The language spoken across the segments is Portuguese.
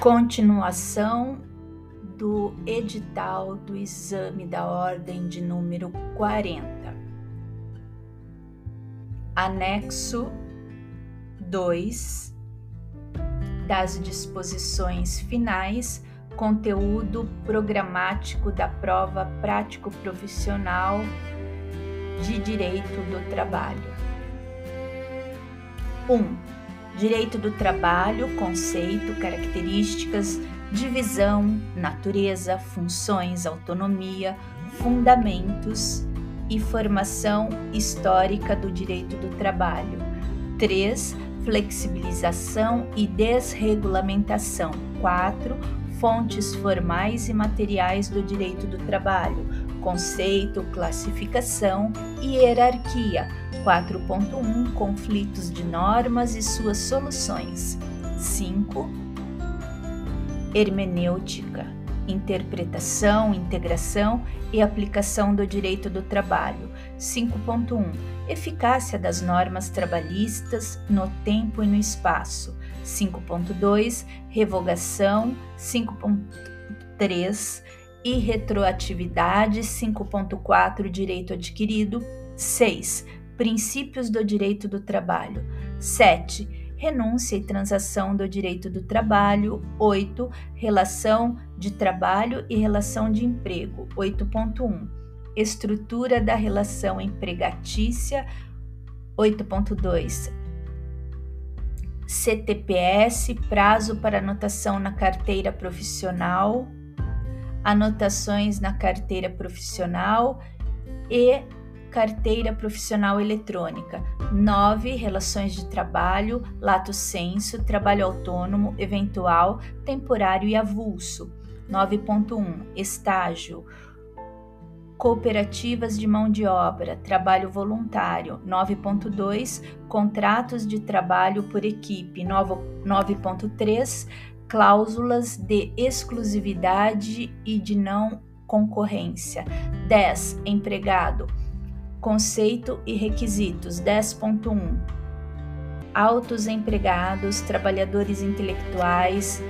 Continuação do edital do exame da ordem de número 40. Anexo 2 das disposições finais, conteúdo programático da prova prático-profissional de Direito do Trabalho. 1. Um, direito do Trabalho, conceito, características, divisão, natureza, funções, autonomia, fundamentos e formação histórica do direito do trabalho. 3. Flexibilização e desregulamentação. 4. Fontes formais e materiais do direito do trabalho. Conceito, classificação e hierarquia. 4.1 Conflitos de normas e suas soluções. 5 hermenêutica, interpretação, integração e aplicação do direito do trabalho. 5.1 Eficácia das normas trabalhistas no tempo e no espaço. 5.2 Revogação. 5.3 e retroatividade. 5.4 Direito adquirido. 6. Princípios do direito do trabalho. 7 renúncia e transação do direito do trabalho. 8. Relação de trabalho e relação de emprego. 8.1. Estrutura da relação empregatícia. 8.2. CTPS, prazo para anotação na carteira profissional, anotações na carteira profissional e carteira profissional eletrônica. 9. Relações de trabalho, lato senso, trabalho autônomo, eventual, temporário e avulso. 9.1. Estágio. Cooperativas de mão de obra, trabalho voluntário. 9.2. Contratos de trabalho por equipe. 9.3. Cláusulas de exclusividade e de não concorrência. 10. Empregado Conceito e requisitos. 10.1 Autos empregados, trabalhadores intelectuais,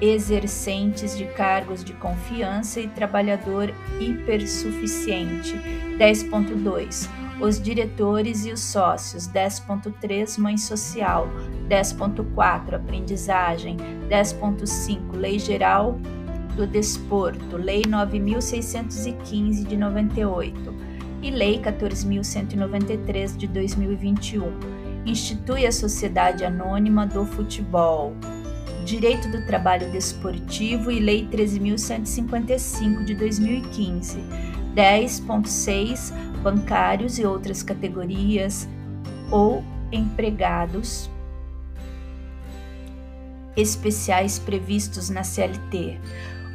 exercentes de cargos de confiança e trabalhador hipersuficiente. 10.2 Os diretores e os sócios. 10.3 Mãe social. 10.4 Aprendizagem. 10.5 Lei Geral do Desporto, Lei 9615 de 98 e Lei 14.193 de 2021. Institui a Sociedade Anônima do Futebol. Direito do Trabalho Desportivo e Lei 13.155 de 2015. 10.6 Bancários e outras categorias ou empregados especiais previstos na CLT.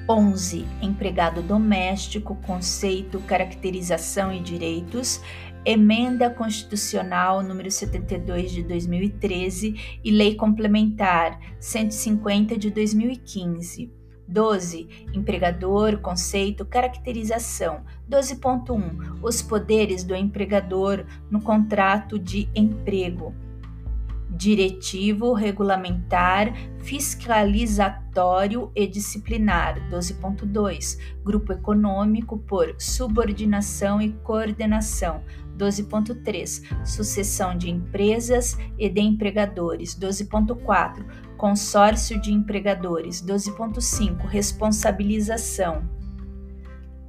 11. Empregado doméstico, conceito, caracterização e direitos. Emenda Constitucional número 72 de 2013 e Lei Complementar 150 de 2015. 12. Empregador, conceito, caracterização. 12.1. Os poderes do empregador no contrato de emprego diretivo, regulamentar, fiscalizatório e disciplinar. 12.2. Grupo econômico por subordinação e coordenação. 12.3. Sucessão de empresas e de empregadores. 12.4. Consórcio de empregadores. 12.5. Responsabilização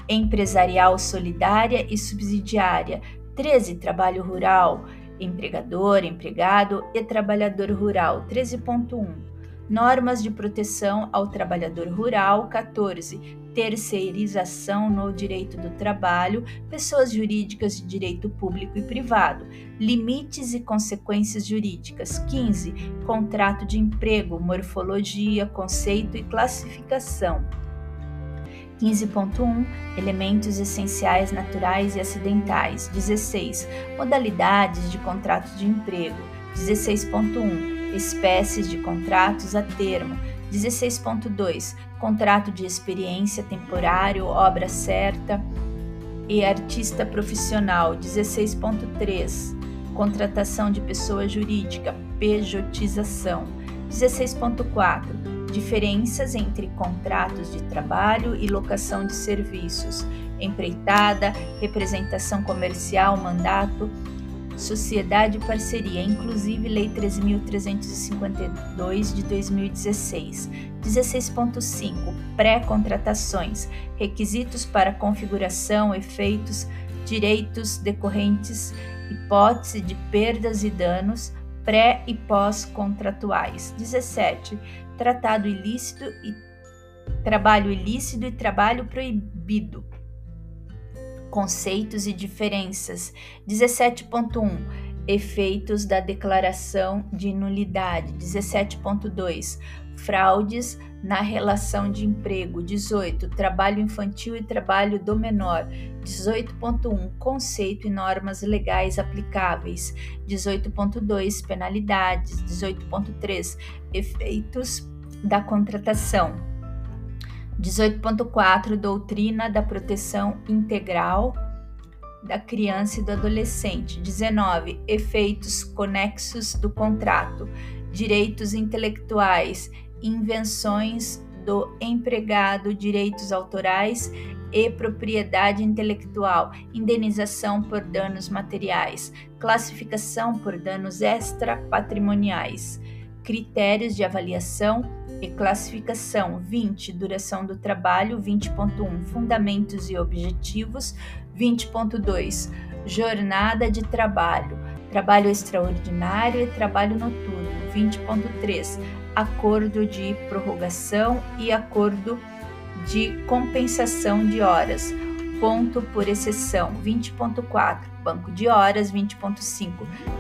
empresarial solidária e subsidiária. 13. Trabalho rural empregador, empregado e trabalhador rural 13.1. Normas de proteção ao trabalhador rural 14. Terceirização no direito do trabalho, pessoas jurídicas de direito público e privado. Limites e consequências jurídicas 15. Contrato de emprego, morfologia, conceito e classificação. 15.1 Elementos essenciais naturais e acidentais. 16. Modalidades de contratos de emprego. 16.1 Espécies de contratos a termo. 16.2 Contrato de experiência temporário, obra certa e artista profissional. 16.3 Contratação de pessoa jurídica, pejotização. 16.4 diferenças entre contratos de trabalho e locação de serviços, empreitada, representação comercial, mandato, sociedade e parceria, inclusive Lei 13.352 de 2016. 16.5 Pré-contratações, requisitos para configuração, efeitos, direitos decorrentes, hipótese de perdas e danos, pré e pós-contratuais. 17. Tratado ilícito e trabalho ilícito e trabalho proibido. Conceitos e diferenças. 17.1. Efeitos da declaração de nulidade. 17.2. Fraudes na relação de emprego. 18. Trabalho infantil e trabalho do menor. 18.1 Conceito e normas legais aplicáveis. 18.2 Penalidades. 18.3 Efeitos da contratação. 18.4 Doutrina da proteção integral da criança e do adolescente. 19 Efeitos conexos do contrato. Direitos intelectuais, invenções do empregado, direitos autorais e propriedade intelectual, indenização por danos materiais, classificação por danos extrapatrimoniais, critérios de avaliação e classificação 20 duração do trabalho 20.1 fundamentos e objetivos 20.2 jornada de trabalho trabalho extraordinário e trabalho noturno 20.3 acordo de prorrogação e acordo de compensação de horas, ponto por exceção 20.4, banco de horas 20.5,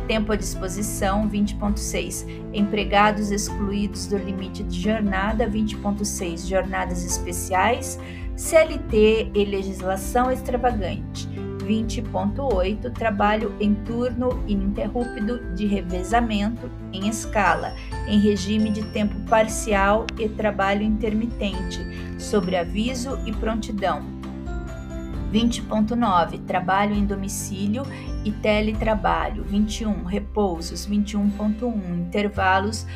tempo à disposição 20.6, empregados excluídos do limite de jornada 20.6, jornadas especiais, CLT e legislação extravagante 20.8 Trabalho em turno ininterrupto de revezamento em escala, em regime de tempo parcial e trabalho intermitente, sobre aviso e prontidão. 20.9 Trabalho em domicílio e teletrabalho. 21 Repousos. 21.1 Intervalos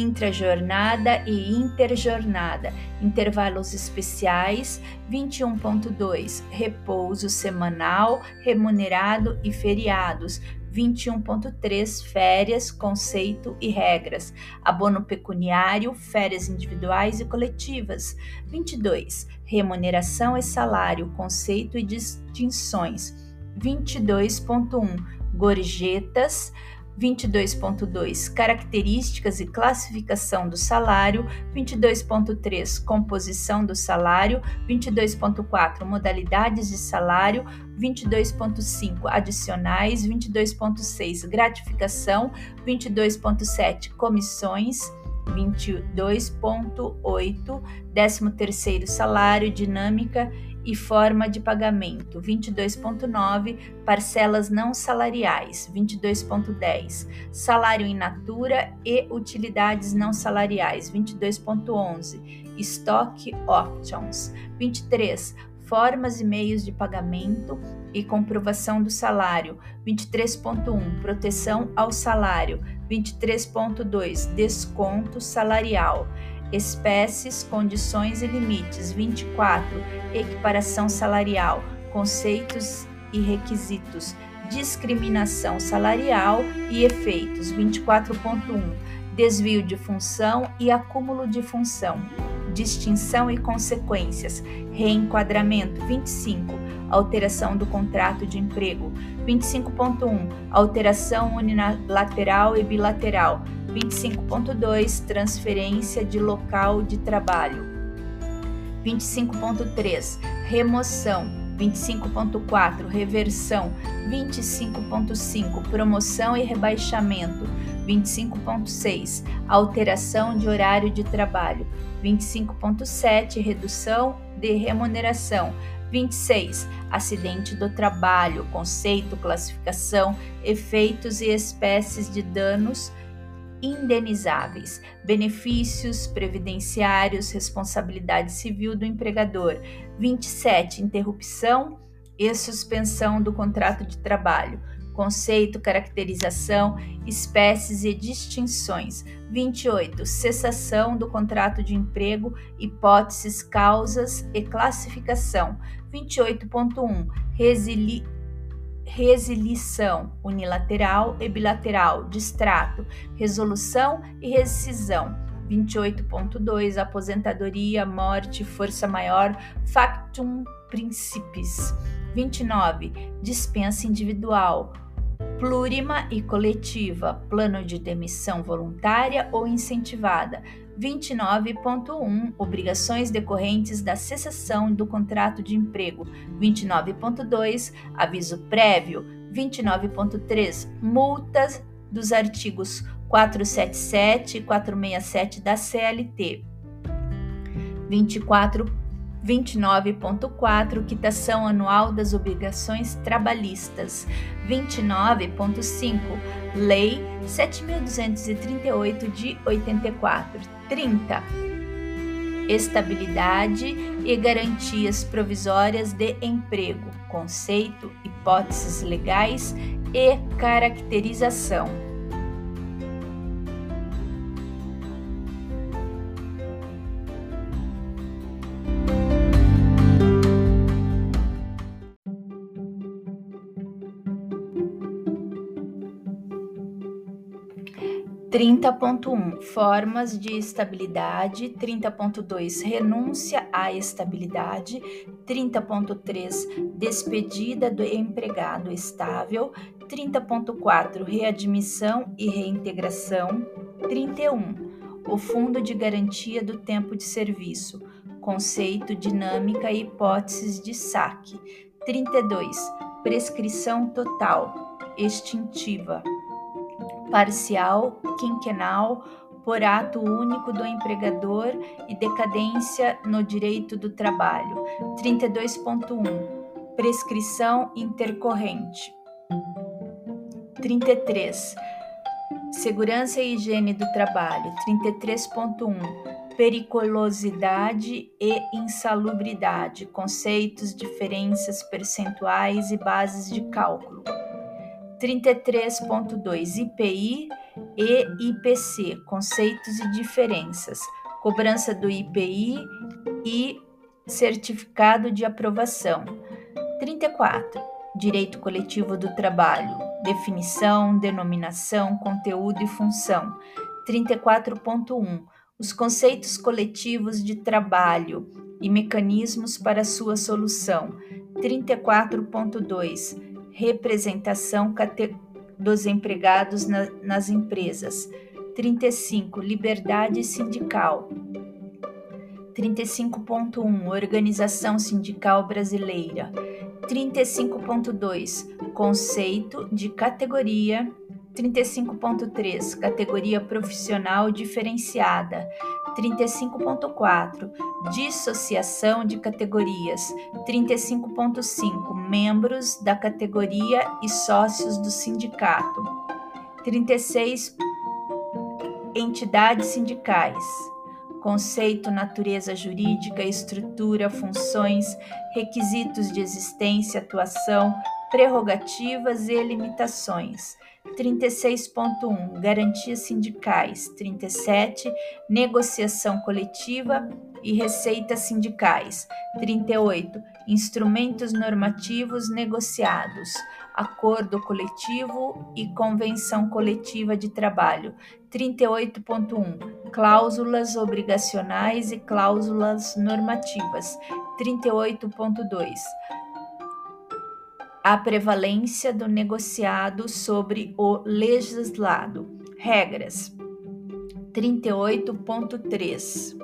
intrajornada e interjornada, intervalos especiais, 21.2, repouso semanal, remunerado e feriados, 21.3 Férias, conceito e regras. Abono pecuniário, férias individuais e coletivas. 22. Remuneração e salário, conceito e distinções. 22.1 Gorjetas, 22.2 Características e classificação do salário, 22.3 Composição do salário, 22.4 Modalidades de salário, 22.5 Adicionais, 22.6 Gratificação, 22.7 Comissões, 22.8 13º salário, dinâmica e forma de pagamento. 22.9, parcelas não salariais. 22.10, salário in natura e utilidades não salariais. 22.11, stock options. 23, formas e meios de pagamento e comprovação do salário. 23.1, proteção ao salário. 23.2, desconto salarial espécies, condições e limites. 24. Equiparação salarial, conceitos e requisitos, discriminação salarial e efeitos. 24.1. Desvio de função e acúmulo de função, distinção e consequências, reenquadramento. 25. Alteração do contrato de emprego. 25.1. Alteração unilateral e bilateral 25.2 Transferência de local de trabalho. 25.3 Remoção. 25.4 Reversão. 25.5 Promoção e rebaixamento. 25.6 Alteração de horário de trabalho. 25.7 Redução de remuneração. 26. Acidente do trabalho, conceito, classificação, efeitos e espécies de danos indenizáveis, benefícios previdenciários, responsabilidade civil do empregador. 27. Interrupção e suspensão do contrato de trabalho, conceito, caracterização, espécies e distinções. 28. Cessação do contrato de emprego, hipóteses, causas e classificação. 28.1. Resili resilição unilateral e bilateral, distrato, resolução e rescisão. 28.2 Aposentadoria, morte, força maior, factum principis. 29. Dispensa individual, plurima e coletiva, plano de demissão voluntária ou incentivada. 29.1 Obrigações decorrentes da cessação do contrato de emprego. 29.2 Aviso prévio. 29.3 Multas dos artigos 477 e 467 da CLT. 24 29.4 Quitação anual das obrigações trabalhistas. 29.5 Lei 7238 de 84. 30 Estabilidade e garantias provisórias de emprego, conceito, hipóteses legais e caracterização. 30.1 Formas de estabilidade, 30.2 Renúncia à estabilidade, 30.3 Despedida do empregado estável, 30.4 Readmissão e reintegração, 31 O Fundo de Garantia do Tempo de Serviço, conceito, dinâmica e hipóteses de saque, 32 Prescrição total, extintiva parcial, quinquenal, por ato único do empregador e decadência no direito do trabalho. 32.1 Prescrição intercorrente. 33 Segurança e higiene do trabalho. 33.1 periculosidade e insalubridade, conceitos, diferenças percentuais e bases de cálculo. 33.2 IPI e IPC, conceitos e diferenças, cobrança do IPI e certificado de aprovação. 34. Direito coletivo do trabalho, definição, denominação, conteúdo e função. 34.1. Os conceitos coletivos de trabalho e mecanismos para sua solução. 34.2 representação dos empregados na, nas empresas. 35. Liberdade sindical. 35.1 Organização Sindical Brasileira. 35.2 Conceito de categoria 35.3 Categoria profissional diferenciada. 35.4 Dissociação de categorias. 35.5 Membros da categoria e sócios do sindicato. 36 Entidades sindicais. Conceito, natureza jurídica, estrutura, funções, requisitos de existência, atuação, prerrogativas e limitações. 36.1 Garantias sindicais. 37 Negociação coletiva e receitas sindicais. 38 Instrumentos normativos negociados. Acordo coletivo e convenção coletiva de trabalho. 38.1 Cláusulas obrigacionais e cláusulas normativas. 38.2 a prevalência do negociado sobre o legislado. Regras 38.3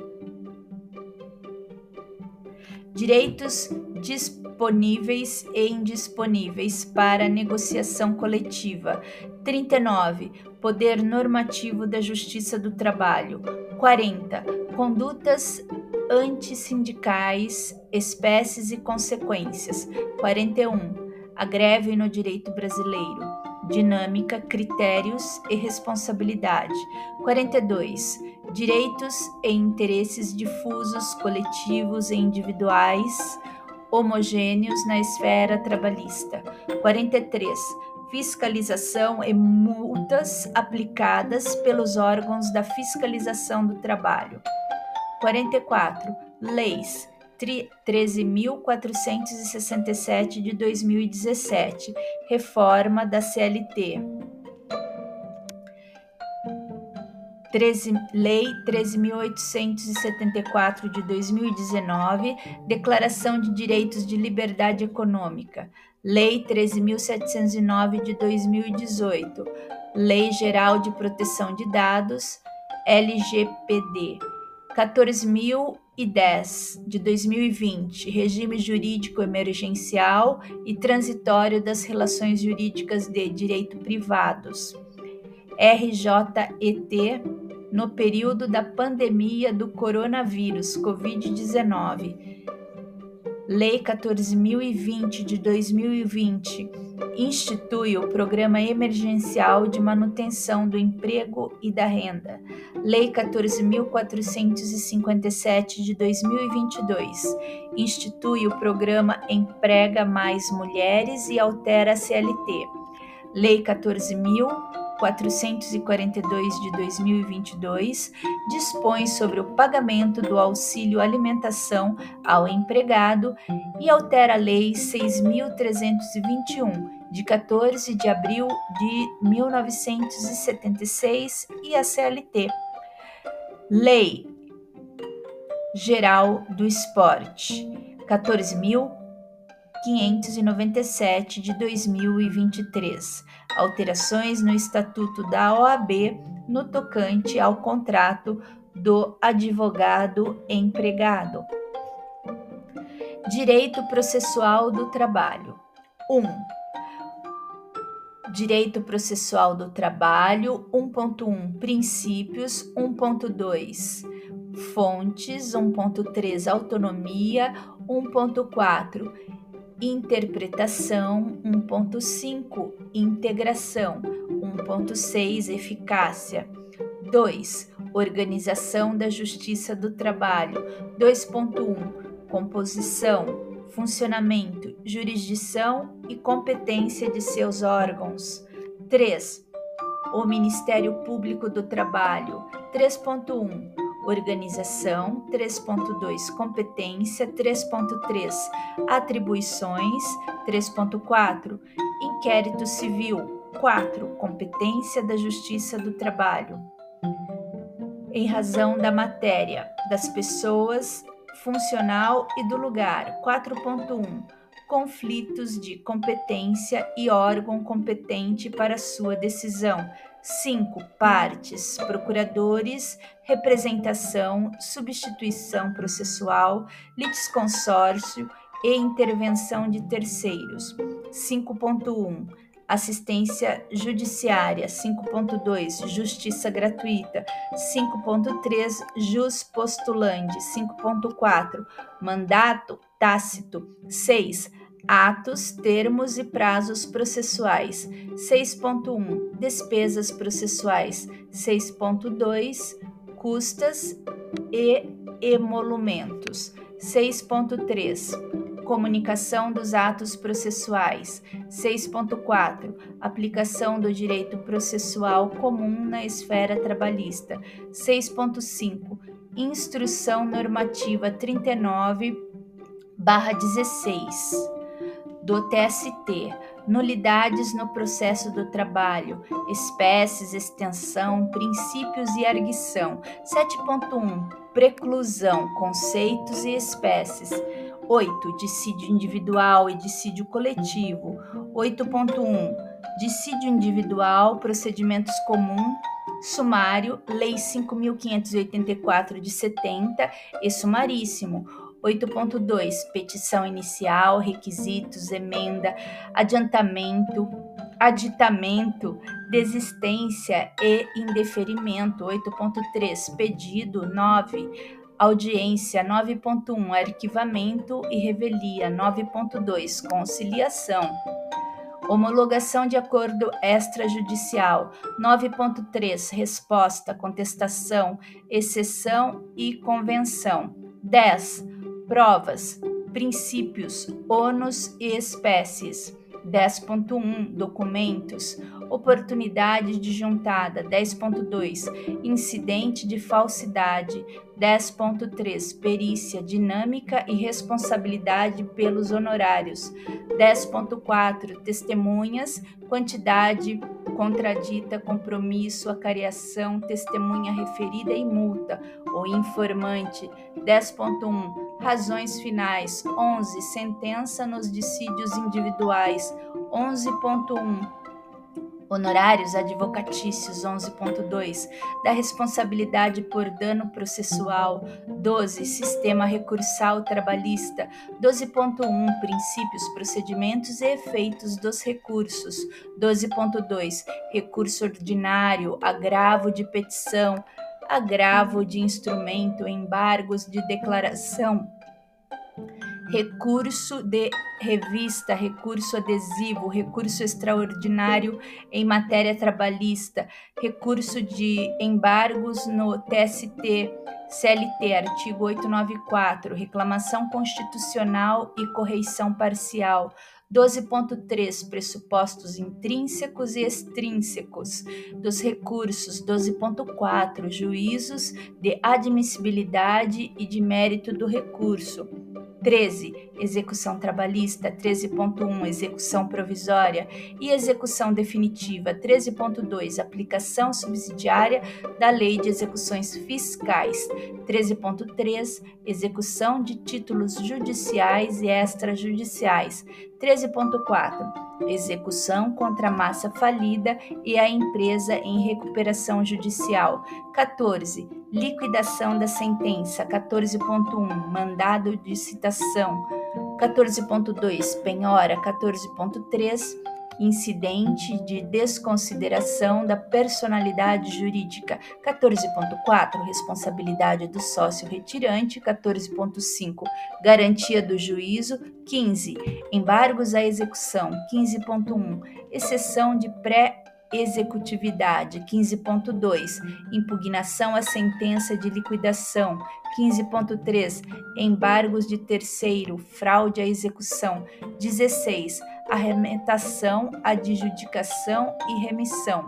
Direitos disponíveis e indisponíveis para negociação coletiva. 39. Poder normativo da Justiça do Trabalho. 40. Condutas antissindicais, espécies e consequências. 41 a greve no direito brasileiro, dinâmica, critérios e responsabilidade. 42. Direitos e interesses difusos, coletivos e individuais, homogêneos na esfera trabalhista. 43. fiscalização e multas aplicadas pelos órgãos da fiscalização do trabalho. 44. Leis 13.467 de 2017, reforma da CLT. 13, Lei 13.874 de 2019, Declaração de Direitos de Liberdade Econômica. Lei 13.709 de 2018, Lei Geral de Proteção de Dados, LGPD. 14.010 de 2020, Regime Jurídico Emergencial e Transitório das Relações Jurídicas de Direito Privados. RJET no período da pandemia do coronavírus Covid-19. Lei 14.020 de 2020 institui o Programa Emergencial de Manutenção do Emprego e da Renda. Lei 14.457 de 2022 institui o Programa Emprega Mais Mulheres e altera a CLT. Lei 14.000 442 de 2022 dispõe sobre o pagamento do auxílio alimentação ao empregado e altera a Lei 6321 de 14 de abril de 1976 e a CLT. Lei Geral do Esporte 14.597 de 2023 alterações no Estatuto da OAB no tocante ao contrato do advogado empregado. Direito processual do trabalho. 1. Direito processual do trabalho 1.1 Princípios 1.2 Fontes 1.3 Autonomia 1.4 Interpretação 1.5 Integração 1.6 Eficácia 2. Organização da Justiça do Trabalho 2.1 Composição, funcionamento, jurisdição e competência de seus órgãos 3. O Ministério Público do Trabalho 3.1 Organização 3.2 Competência 3.3 Atribuições 3.4 Inquérito Civil 4 Competência da Justiça do Trabalho. Em razão da matéria, das pessoas, funcional e do lugar 4.1 Conflitos de competência e órgão competente para sua decisão 5. Partes, procuradores, representação, substituição processual, litisconsórcio e intervenção de terceiros. 5.1. Assistência judiciária. 5.2. Justiça gratuita. 5.3. Jus postulante. 5.4. Mandato tácito. 6 Atos, termos e prazos processuais. 6.1 Despesas processuais. 6.2 Custas e emolumentos. 6.3 Comunicação dos atos processuais. 6.4 Aplicação do direito processual comum na esfera trabalhista. 6.5 Instrução normativa 39 16 do TST, nulidades no processo do trabalho, espécies, extensão, princípios e arguição. 7.1 Preclusão, conceitos e espécies. 8. Dissídio individual e dissídio coletivo. 8.1 Dissídio individual, procedimentos comuns sumário, Lei 5.584 de 70 e sumaríssimo. 8.2 Petição inicial, requisitos, emenda, adiantamento, aditamento, desistência e indeferimento. 8.3 Pedido 9 Audiência 9.1 Arquivamento e revelia 9.2 Conciliação Homologação de acordo extrajudicial 9.3 Resposta, contestação, exceção e convenção 10 provas, princípios, ônus e espécies. 10.1 Documentos, oportunidade de juntada 10.2 Incidente de falsidade 10.3 Perícia, dinâmica e responsabilidade pelos honorários 10.4 Testemunhas, quantidade contradita, compromisso, acariação, testemunha referida e multa, ou informante. 10.1 Razões finais. 11 Sentença nos dissídios individuais. 11.1 Honorários advocatícios 11.2, da responsabilidade por dano processual. 12, sistema recursal trabalhista. 12.1, princípios, procedimentos e efeitos dos recursos. 12.2, recurso ordinário, agravo de petição, agravo de instrumento, embargos de declaração recurso de revista, recurso adesivo, recurso extraordinário em matéria trabalhista, recurso de embargos no TST, CLT, artigo 894, reclamação constitucional e correição parcial. 12.3 pressupostos intrínsecos e extrínsecos dos recursos. 12.4 juízos de admissibilidade e de mérito do recurso. 13. Execução trabalhista. 13.1. Execução provisória e execução definitiva. 13.2. Aplicação subsidiária da Lei de Execuções Fiscais. 13.3. Execução de títulos judiciais e extrajudiciais. 13.4 execução contra a massa falida e a empresa em recuperação judicial. 14. Liquidação da sentença. 14.1. Mandado de citação. 14.2. Penhora. 14.3 incidente de desconsideração da personalidade jurídica. 14.4 responsabilidade do sócio retirante. 14.5 garantia do juízo. 15 embargos à execução. 15.1 exceção de pré executividade 15.2, impugnação à sentença de liquidação 15.3, embargos de terceiro, fraude à execução 16, arremetação, adjudicação e remissão.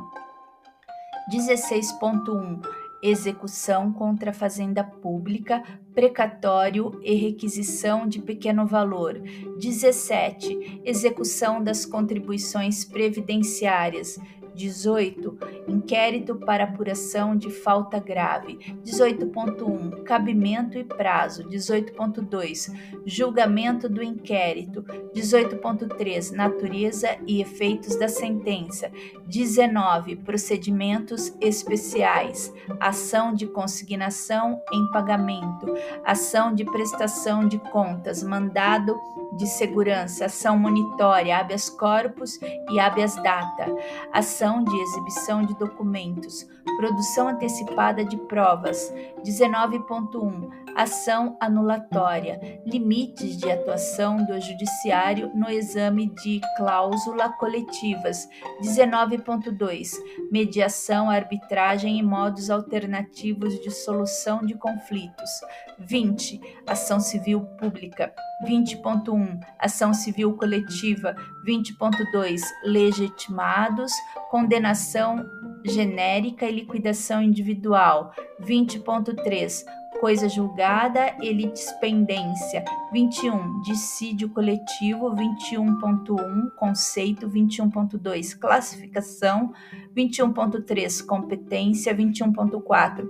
16.1 Execução contra a fazenda pública, precatório e requisição de pequeno valor. 17. Execução das contribuições previdenciárias. 18. Inquérito para apuração de falta grave. 18.1. Cabimento e prazo. 18.2. Julgamento do inquérito. 18.3. Natureza e efeitos da sentença. 19. Procedimentos especiais. Ação de consignação em pagamento. Ação de prestação de contas. Mandado de segurança. Ação monitória. Habeas corpus e habeas data. Ação de exibição de documentos, produção antecipada de provas. 19.1 Ação anulatória, limites de atuação do judiciário no exame de cláusula coletivas. 19.2 Mediação, arbitragem e modos alternativos de solução de conflitos. 20 Ação civil pública. 20.1 Ação civil coletiva. 20.2 Legitimados condenação genérica e liquidação individual. 20.3 coisa julgada e litispendência. 21. Dissídio coletivo. 21.1. Conceito. 21.2. Classificação. 21.3. Competência. 21.4.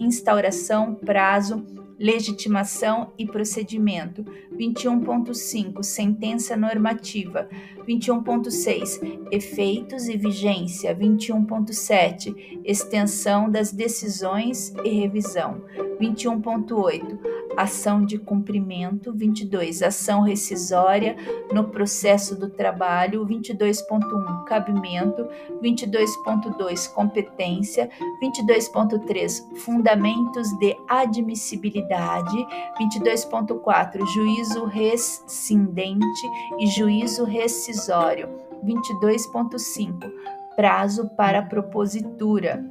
Instauração, prazo, legitimação e procedimento. 21.5 Sentença normativa. 21.6 Efeitos e vigência. 21.7 Extensão das decisões e revisão. 21.8 Ação de cumprimento. 22 Ação rescisória no processo do trabalho. 22.1 Cabimento. 22.2 Competência. 22.3 Fundamentos de admissibilidade. 22.4 Juízo rescindente e juízo rescisório. 22.5 Prazo para propositura.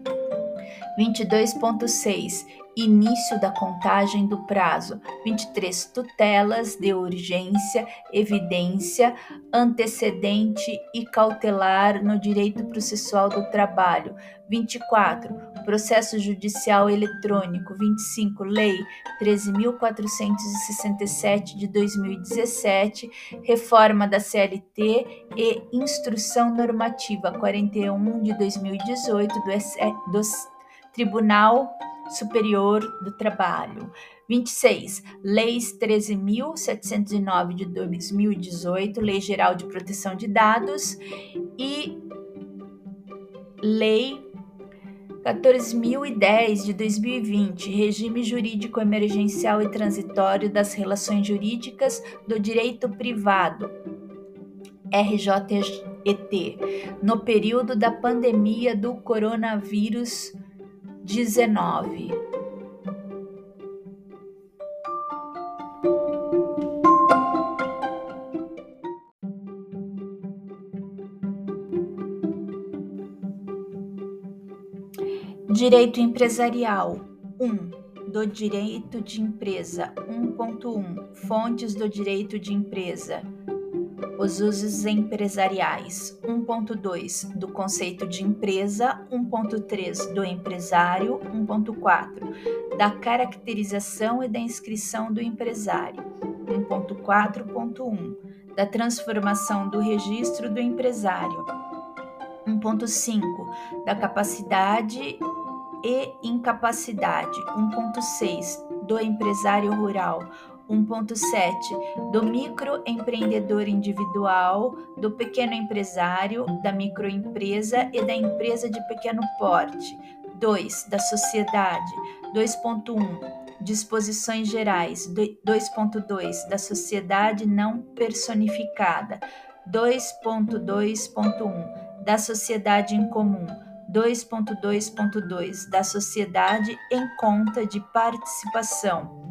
22.6 Início da contagem do prazo. 23. Tutelas de urgência, evidência, antecedente e cautelar no direito processual do trabalho. 24. Processo judicial eletrônico. 25. Lei 13.467 de 2017, reforma da CLT e Instrução Normativa 41 de 2018 do, do Tribunal Superior do Trabalho. 26. Leis 13.709 de 2018, Lei Geral de Proteção de Dados e Lei 14.010 de 2020, Regime Jurídico Emergencial e Transitório das Relações Jurídicas do Direito Privado, RJET, no período da pandemia do coronavírus 19. Direito empresarial. 1. Do direito de empresa. 1.1 Fontes do direito de empresa. Os usos empresariais. 1.2 do conceito de empresa, 1.3 do empresário, 1.4 da caracterização e da inscrição do empresário, 1.4.1 da transformação do registro do empresário, 1.5 da capacidade e incapacidade, 1.6 do empresário rural, 1.7 do microempreendedor individual, do pequeno empresário, da microempresa e da empresa de pequeno porte. 2. Da sociedade. 2.1 Disposições gerais. 2.2 Da sociedade não personificada. 2.2.1 Da sociedade em comum. 2.2.2 Da sociedade em conta de participação.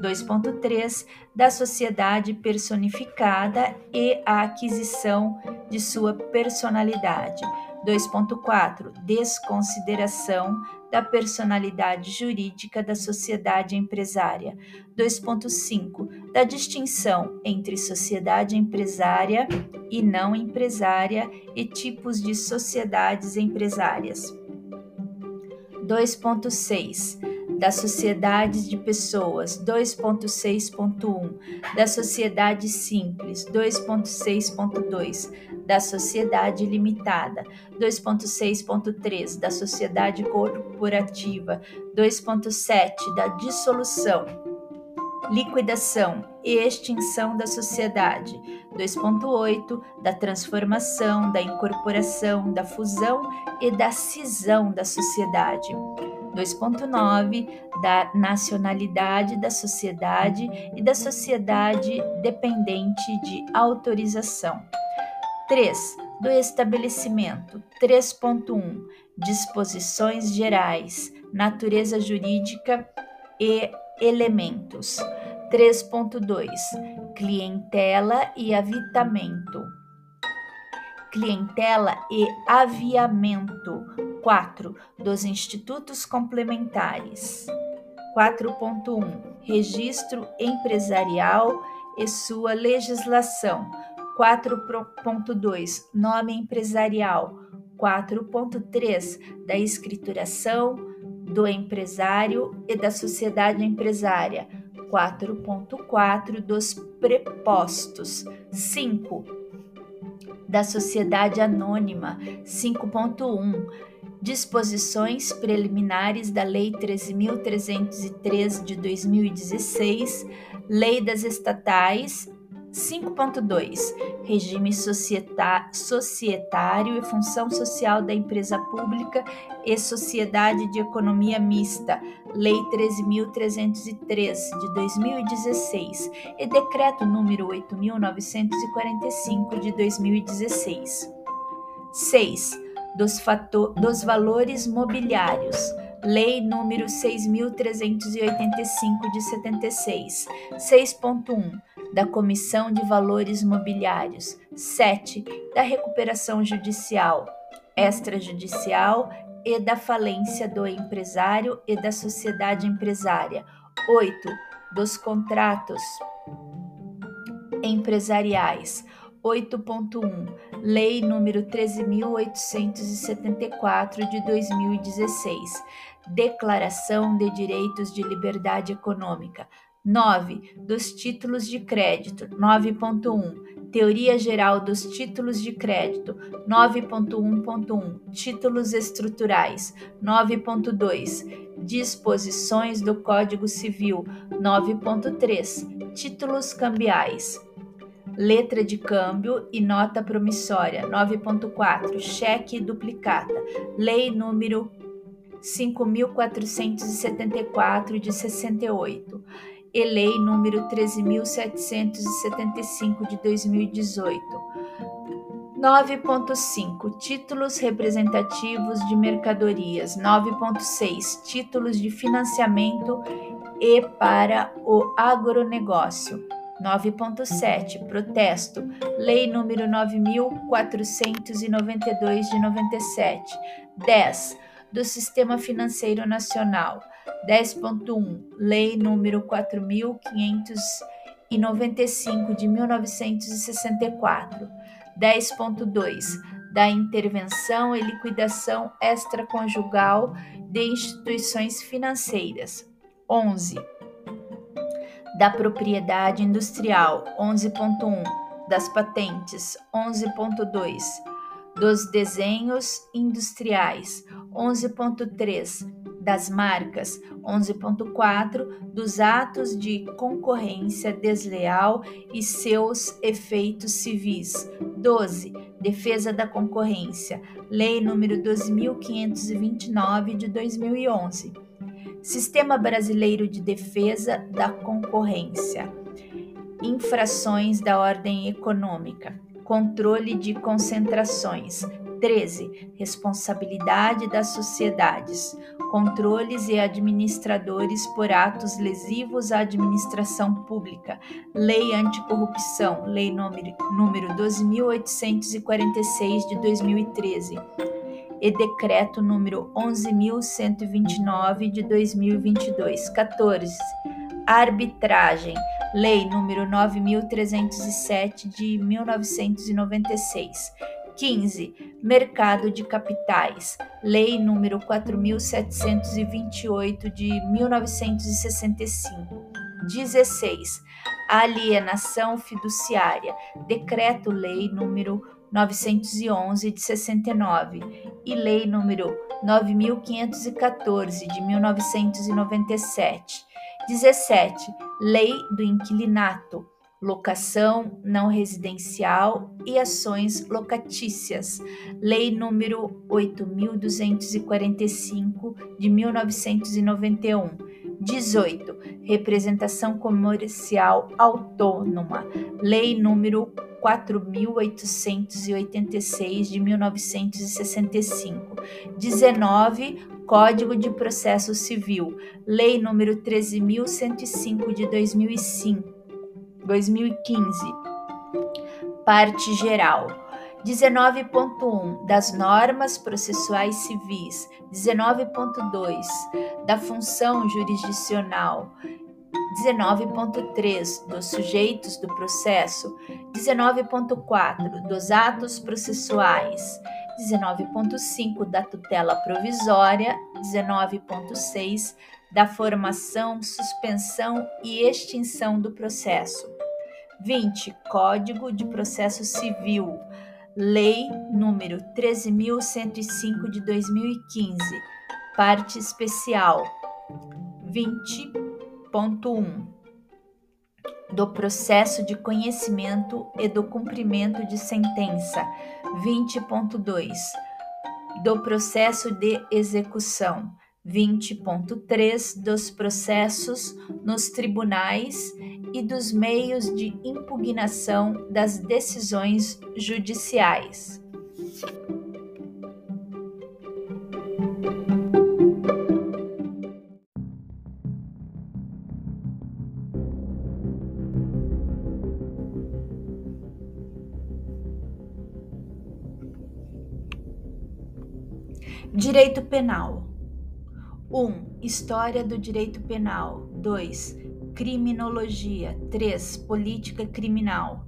2.3 da sociedade personificada e a aquisição de sua personalidade. 2.4 Desconsideração da personalidade jurídica da sociedade empresária. 2.5 Da distinção entre sociedade empresária e não empresária e tipos de sociedades empresárias. 2.6 das sociedades de pessoas 2.6.1, da sociedade simples 2.6.2, da sociedade limitada 2.6.3, da sociedade corporativa 2.7, da dissolução, liquidação e extinção da sociedade 2.8, da transformação, da incorporação, da fusão e da cisão da sociedade 2.9 da nacionalidade da sociedade e da sociedade dependente de autorização. 3. Do estabelecimento. 3.1 Disposições gerais, natureza jurídica e elementos. 3.2 Clientela e avitamento. Clientela e aviamento 4. Dos institutos complementares. 4.1. Registro empresarial e sua legislação. 4.2. Nome empresarial. 4.3. Da escrituração do empresário e da sociedade empresária. 4.4 dos prepostos. 5. Da sociedade anônima. 5.1 disposições preliminares da Lei 13.303 de 2016, Lei das Estatais 5.2 Regime societário e função social da empresa pública e sociedade de economia mista, Lei 13.303 de 2016 e Decreto número 8.945 de 2016. 6 dos, dos valores mobiliários. Lei número 6.385 de 76. 6.1 da Comissão de Valores Mobiliários. 7. Da recuperação judicial, extrajudicial e da falência do empresário e da sociedade empresária. 8. Dos contratos empresariais. 8.1 Lei número 13874 de 2016. Declaração de Direitos de Liberdade Econômica. 9. Dos títulos de crédito. 9.1. Teoria geral dos títulos de crédito. 9.1.1. Títulos estruturais. 9.2. Disposições do Código Civil. 9.3. Títulos cambiais letra de câmbio e nota promissória. 9.4. Cheque duplicata. Lei número 5.474 de 68 e Lei número 13.775 de 2018. 9.5 Títulos representativos de mercadorias. 9.6 Títulos de financiamento e para o agronegócio. 9.7 Protesto. Lei número 9492 de 97. 10 do Sistema Financeiro Nacional. 10.1 Lei número 4595 de 1964. 10.2 da intervenção e liquidação extraconjugal de instituições financeiras. 11 da propriedade industrial 11.1, das patentes 11.2, dos desenhos industriais 11.3, das marcas 11.4, dos atos de concorrência desleal e seus efeitos civis 12, defesa da concorrência, Lei número 2529 de 2011 Sistema Brasileiro de Defesa da Concorrência, infrações da ordem econômica, controle de concentrações. 13. Responsabilidade das sociedades, controles e administradores por atos lesivos à administração pública. Lei Anticorrupção, Lei número 12.846 de 2013 e decreto número 11.129 de 2022. 14. Arbitragem, lei número 9.307 de 1996. 15. Mercado de capitais, lei número 4.728 de 1965. 16. Alienação fiduciária, decreto-lei número 911 de 69 e Lei número 9514 de 1997. 17. Lei do inquilinato, locação não residencial e ações locatícias. Lei número 8245 de 1991. 18. Representação comercial autônoma. Lei número 4.886 de 1965. 19. Código de Processo Civil, Lei número 13.105 de 2005, 2015. Parte geral. 19.1 das normas processuais civis, 19.2 da função jurisdicional, 19.3 dos sujeitos do processo, 19.4 dos atos processuais, 19.5 da tutela provisória, 19.6 da formação, suspensão e extinção do processo. 20. Código de Processo Civil, Lei número 13.105 de 2015, parte especial. 20 20.1 do processo de conhecimento e do cumprimento de sentença 20.2 do processo de execução 20.3 dos processos nos tribunais e dos meios de impugnação das decisões judiciais. Direito Penal 1. História do Direito Penal 2. Criminologia 3. Política Criminal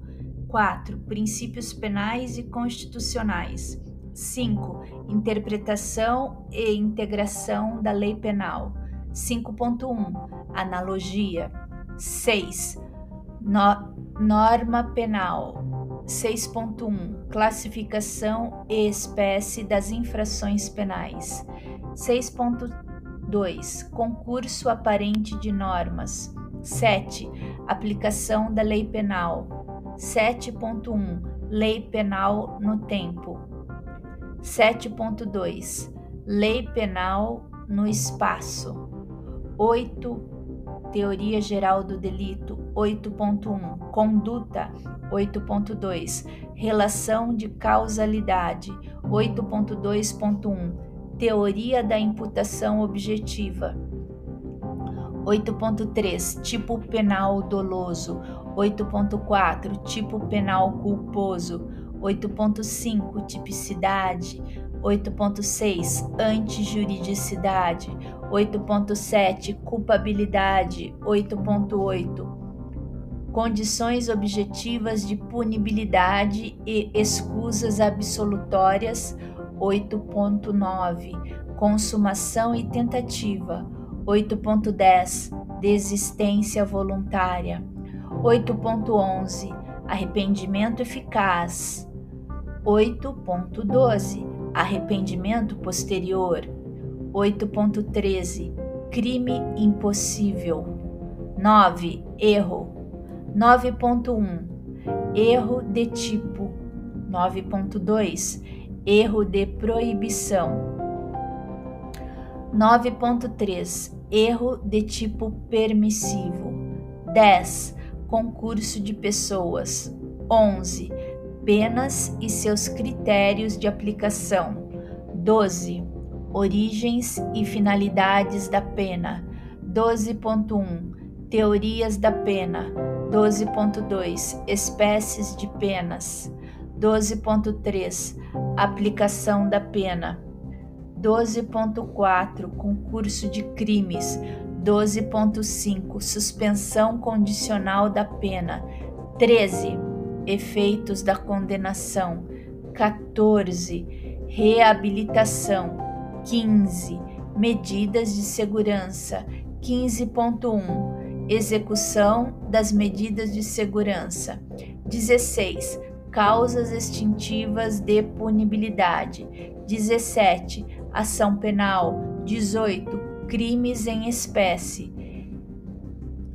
4. Princípios penais e constitucionais 5. Interpretação e integração da lei penal 5.1. Analogia 6. No, norma penal 6.1 Classificação e espécie das infrações penais 6.2 Concurso aparente de normas 7. Aplicação da lei penal 7.1 Lei penal no tempo 7.2 Lei penal no espaço 8. Teoria geral do delito 8.1. Conduta 8.2. Relação de causalidade 8.2.1. Teoria da imputação objetiva. 8.3 Tipo penal doloso. 8.4 Tipo penal culposo. 8.5 Tipicidade. 8.6 Antijuridicidade. 8.7 Culpabilidade. 8.8 Condições objetivas de punibilidade e escusas absolutórias 8.9 Consumação e tentativa. 8.10 Desistência voluntária. 8.11 Arrependimento eficaz. 8.12 Arrependimento posterior. 8.13 Crime impossível. 9. Erro. 9.1 Erro de tipo. 9.2 Erro de proibição 9.3 Erro de tipo permissivo 10. Concurso de pessoas 11 penas e seus critérios de aplicação. 12. Origens e finalidades da pena. 12.1. Teorias da pena. 12.2. Espécies de penas. 12.3. Aplicação da pena. 12.4. Concurso de crimes. 12.5. Suspensão condicional da pena. 13 efeitos da condenação. 14. Reabilitação. 15. Medidas de segurança. 15.1. Execução das medidas de segurança. 16. Causas extintivas de punibilidade. 17. Ação penal. 18. Crimes em espécie.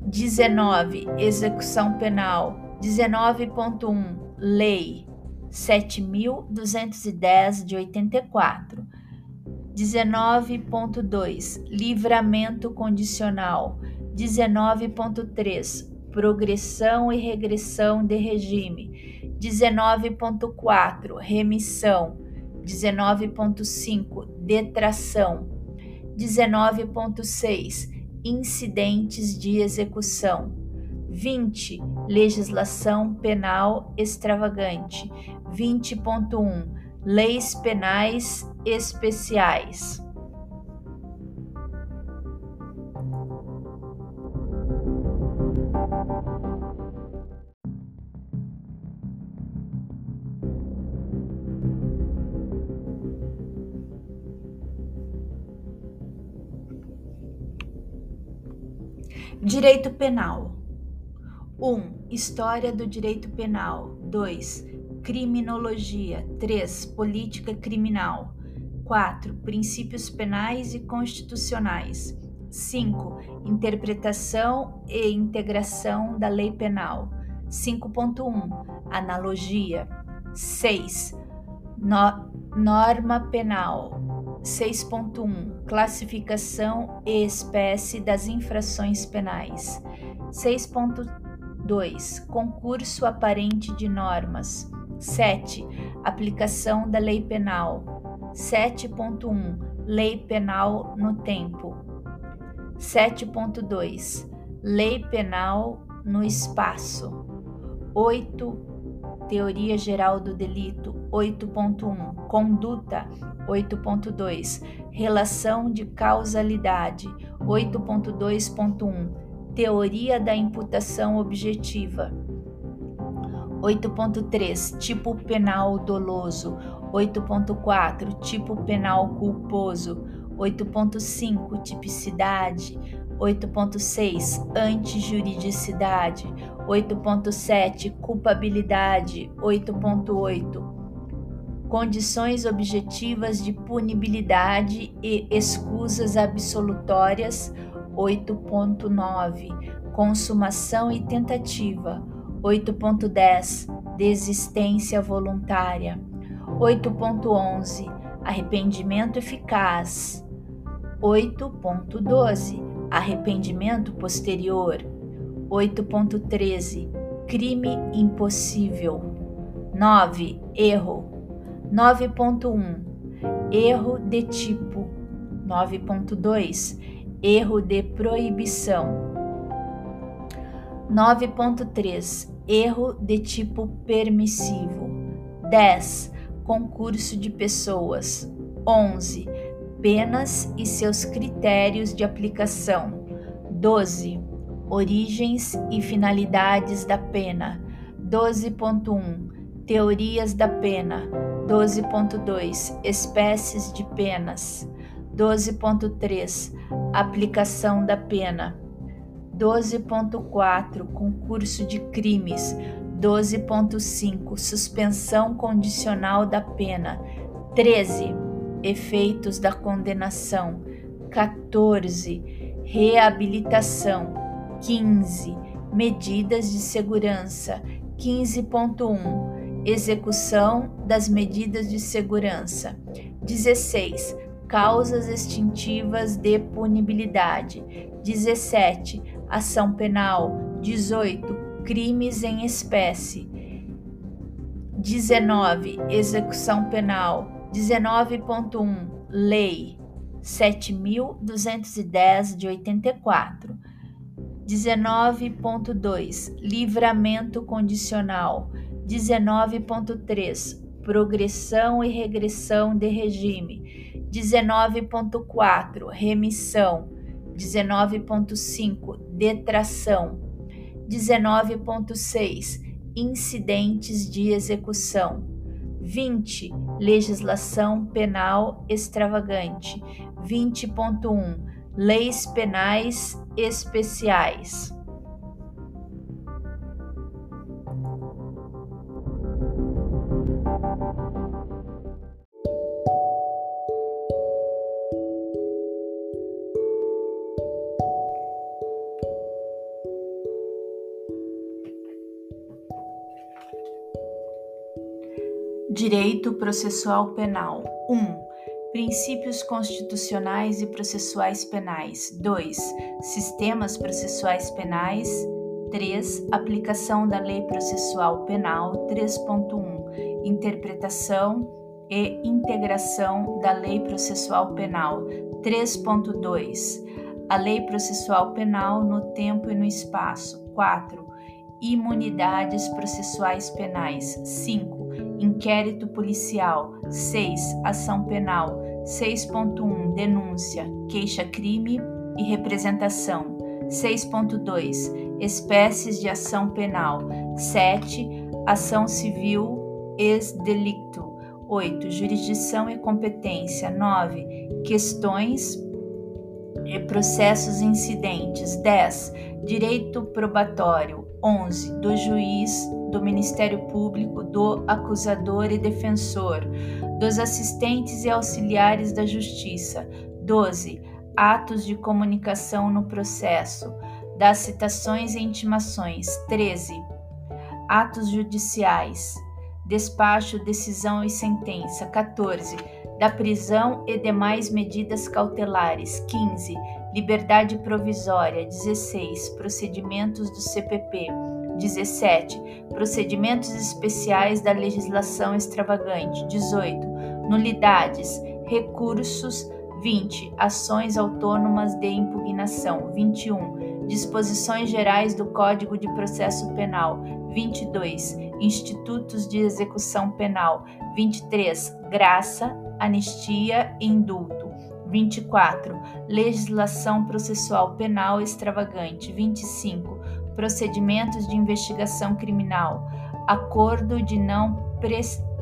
19. Execução penal. 19.1 Lei 7210 de 84. 19.2 Livramento condicional. 19.3 Progressão e regressão de regime. 19.4 Remissão. 19.5 Detração. 19.6 Incidentes de execução. 20. Legislação penal extravagante. 20.1. Leis penais especiais. Direito Penal 1. História do direito penal. 2. Criminologia. 3. Política criminal. 4. Princípios penais e constitucionais. 5. Interpretação e integração da lei penal. 5.1. Analogia. 6. No norma penal. 6.1. Classificação e espécie das infrações penais. 6.2 2. Concurso aparente de normas. 7. Aplicação da lei penal. 7.1. Lei penal no tempo. 7.2. Lei penal no espaço. 8. Teoria Geral do Delito 8.1, Conduta 8.2, Relação de Causalidade 8.2.1, Teoria da Imputação Objetiva 8.3 Tipo penal doloso 8.4 Tipo penal culposo 8.5 Tipicidade 8.6 Antijuridicidade 8.7 Culpabilidade 8.8 Condições objetivas de punibilidade e escusas absolutórias 8.9 Consumação e tentativa 8.10 Desistência voluntária 8.11 Arrependimento eficaz 8.12 Arrependimento posterior 8.13 Crime impossível 9 Erro 9.1 Erro de tipo 9.2 Erro de proibição 9.3 Erro de tipo permissivo. 10. Concurso de pessoas. 11. Penas e seus critérios de aplicação. 12. Origens e finalidades da pena. 12.1. Teorias da pena. 12.2. Espécies de penas. 12.3. Aplicação da pena. 12.4 Concurso de crimes 12.5 Suspensão condicional da pena 13 Efeitos da condenação 14 Reabilitação 15 Medidas de segurança 15.1 Execução das medidas de segurança 16 Causas extintivas de punibilidade 17 ação penal, 18, crimes em espécie, 19, execução penal, 19.1, lei 7210 de 84. 19.2 Livramento condicional. 19.3 Progressão e regressão de regime. 19.4 Remissão. 19.5 Detração. 19.6 Incidentes de execução. 20 Legislação penal extravagante. 20.1 Leis penais especiais Direito processual penal 1. Um, princípios constitucionais e processuais penais. 2. Sistemas processuais penais. 3. Aplicação da lei processual penal. 3.1. Interpretação e integração da lei processual penal. 3.2. A lei processual penal no tempo e no espaço. 4. Imunidades processuais penais. 5 Inquérito policial. 6. Ação penal. 6.1. Denúncia, queixa-crime e representação. 6.2. Espécies de ação penal. 7. Ação civil ex-delicto. 8. Jurisdição e competência. 9. Questões e processos incidentes. 10. Direito probatório. 11. Do juiz do Ministério Público, do acusador e defensor, dos assistentes e auxiliares da Justiça. 12. Atos de comunicação no processo, das citações e intimações. 13. Atos judiciais, despacho, decisão e sentença. 14. Da prisão e demais medidas cautelares. 15. Liberdade provisória. 16. Procedimentos do CPP. 17. Procedimentos especiais da legislação extravagante. 18. Nulidades. Recursos. 20. Ações autônomas de impugnação. 21. Disposições gerais do Código de Processo Penal. 22. institutos de execução penal. 23. Graça, anistia e indulto. 24. Legislação processual penal extravagante. 25. Procedimentos de investigação criminal. Acordo de não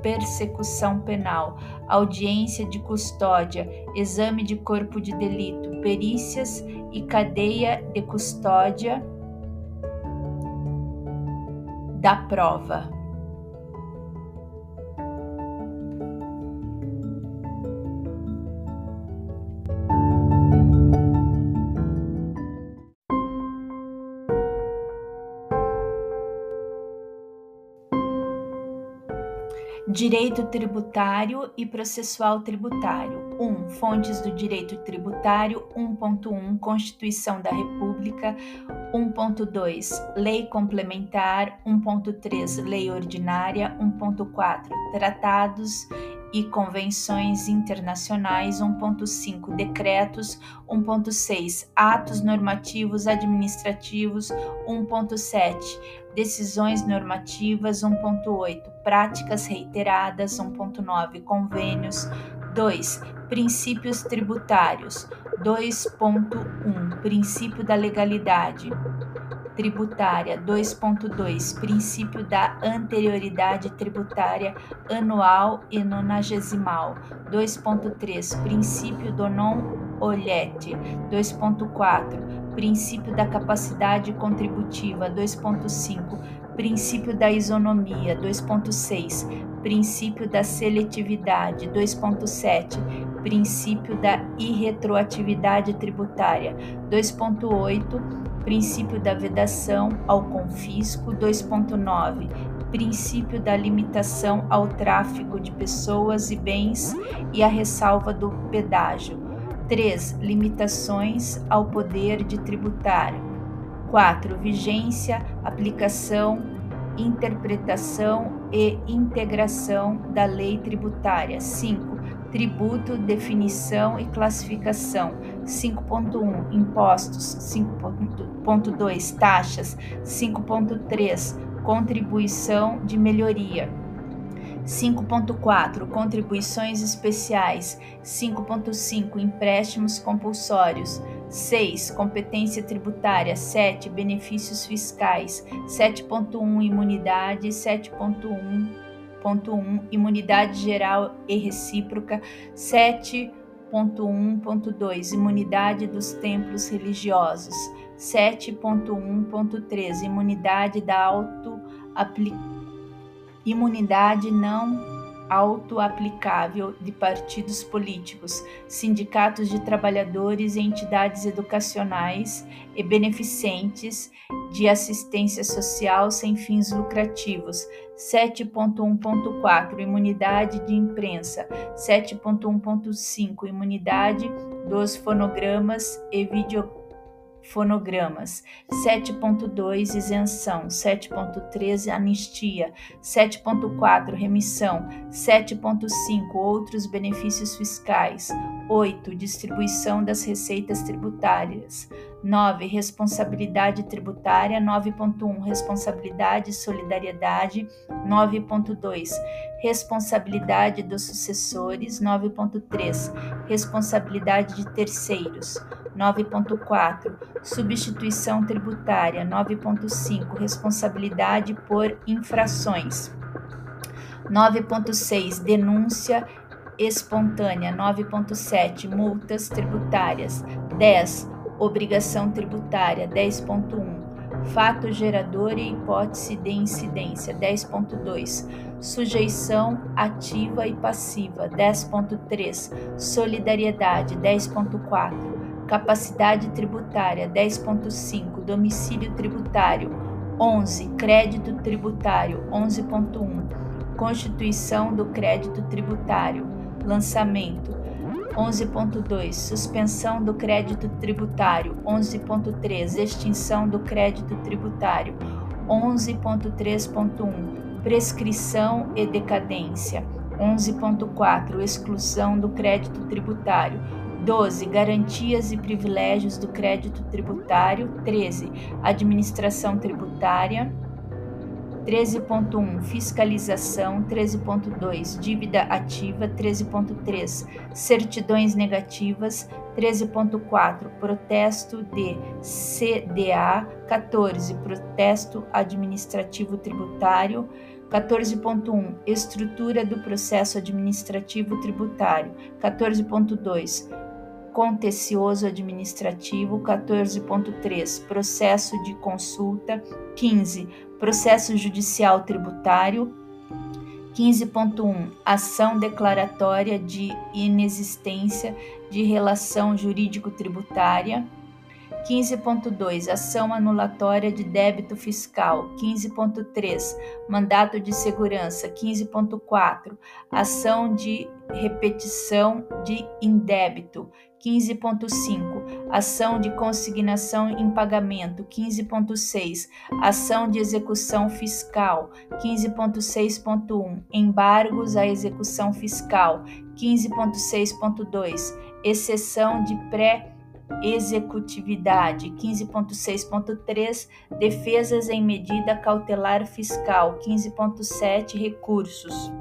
persecução penal, audiência de custódia, exame de corpo de delito, perícias e cadeia de custódia da prova. Direito tributário e processual tributário. 1. Um, fontes do direito tributário. 1.1 Constituição da República. 1.2 Lei complementar. 1.3 Lei ordinária. 1.4 Tratados e convenções internacionais 1.5 decretos 1.6 atos normativos administrativos 1.7 decisões normativas 1.8 práticas reiteradas 1.9 convênios 2 princípios tributários 2.1 princípio da legalidade tributária 2.2 Princípio da anterioridade tributária anual e nonagesimal 2.3 Princípio do non olhete 2.4 Princípio da capacidade contributiva 2.5 Princípio da isonomia 2.6 Princípio da seletividade 2.7 Princípio da irretroatividade tributária 2.8 princípio da vedação ao confisco 2.9, princípio da limitação ao tráfico de pessoas e bens e a ressalva do pedágio. 3. Limitações ao poder de tributar. 4. Vigência, aplicação, interpretação e integração da lei tributária. 5 tributo, definição e classificação. 5.1 impostos, 5.2 taxas, 5.3 contribuição de melhoria. 5.4 Contribuições especiais. 5.5 Empréstimos compulsórios. 6. Competência tributária. 7. Benefícios fiscais. 7.1 Imunidade. 7.1 7.1 Imunidade geral e recíproca 7.1.2 Imunidade dos templos religiosos. 7.1.3 Imunidade da auto imunidade não autoaplicável de partidos políticos, sindicatos de trabalhadores e entidades educacionais e beneficentes de assistência social sem fins lucrativos. 7.1.4 Imunidade de imprensa. 7.1.5 Imunidade dos fonogramas e videogramas fonogramas, 7.2 isenção, 7.13 anistia, 7.4 remissão, 7.5 outros benefícios fiscais, 8 distribuição das receitas tributárias, 9 responsabilidade tributária, 9.1 responsabilidade e solidariedade, 9.2 responsabilidade dos sucessores, 9.3 responsabilidade de terceiros, 9.4 Substituição tributária. 9.5 Responsabilidade por infrações. 9.6 Denúncia espontânea. 9.7 Multas tributárias. 10 Obrigação tributária. 10.1 Fato gerador e hipótese de incidência. 10.2 Sujeição ativa e passiva. 10.3 Solidariedade. 10.4 Capacidade tributária 10.5, domicílio tributário 11, crédito tributário 11.1, constituição do crédito tributário, lançamento 11.2, suspensão do crédito tributário 11.3, extinção do crédito tributário 11.3.1, prescrição e decadência 11.4, exclusão do crédito tributário 12. Garantias e privilégios do crédito tributário. 13. Administração tributária. 13.1 Fiscalização 13.2 Dívida ativa 13.3 Certidões negativas 13.4 Protesto de CDA 14 Protesto administrativo tributário 14.1 Estrutura do processo administrativo tributário 14.2 Contencioso administrativo 14.3 Processo de consulta 15 Processo judicial tributário 15.1 Ação declaratória de inexistência de relação jurídico-tributária 15.2 Ação anulatória de débito fiscal. 15.3 Mandato de segurança. 15.4 Ação de repetição de indébito. 15.5 Ação de consignação em pagamento. 15.6 Ação de execução fiscal. 15.6.1 Embargos à execução fiscal. 15.6.2 Exceção de pré executividade 15.6.3 defesas em medida cautelar fiscal 15.7 recursos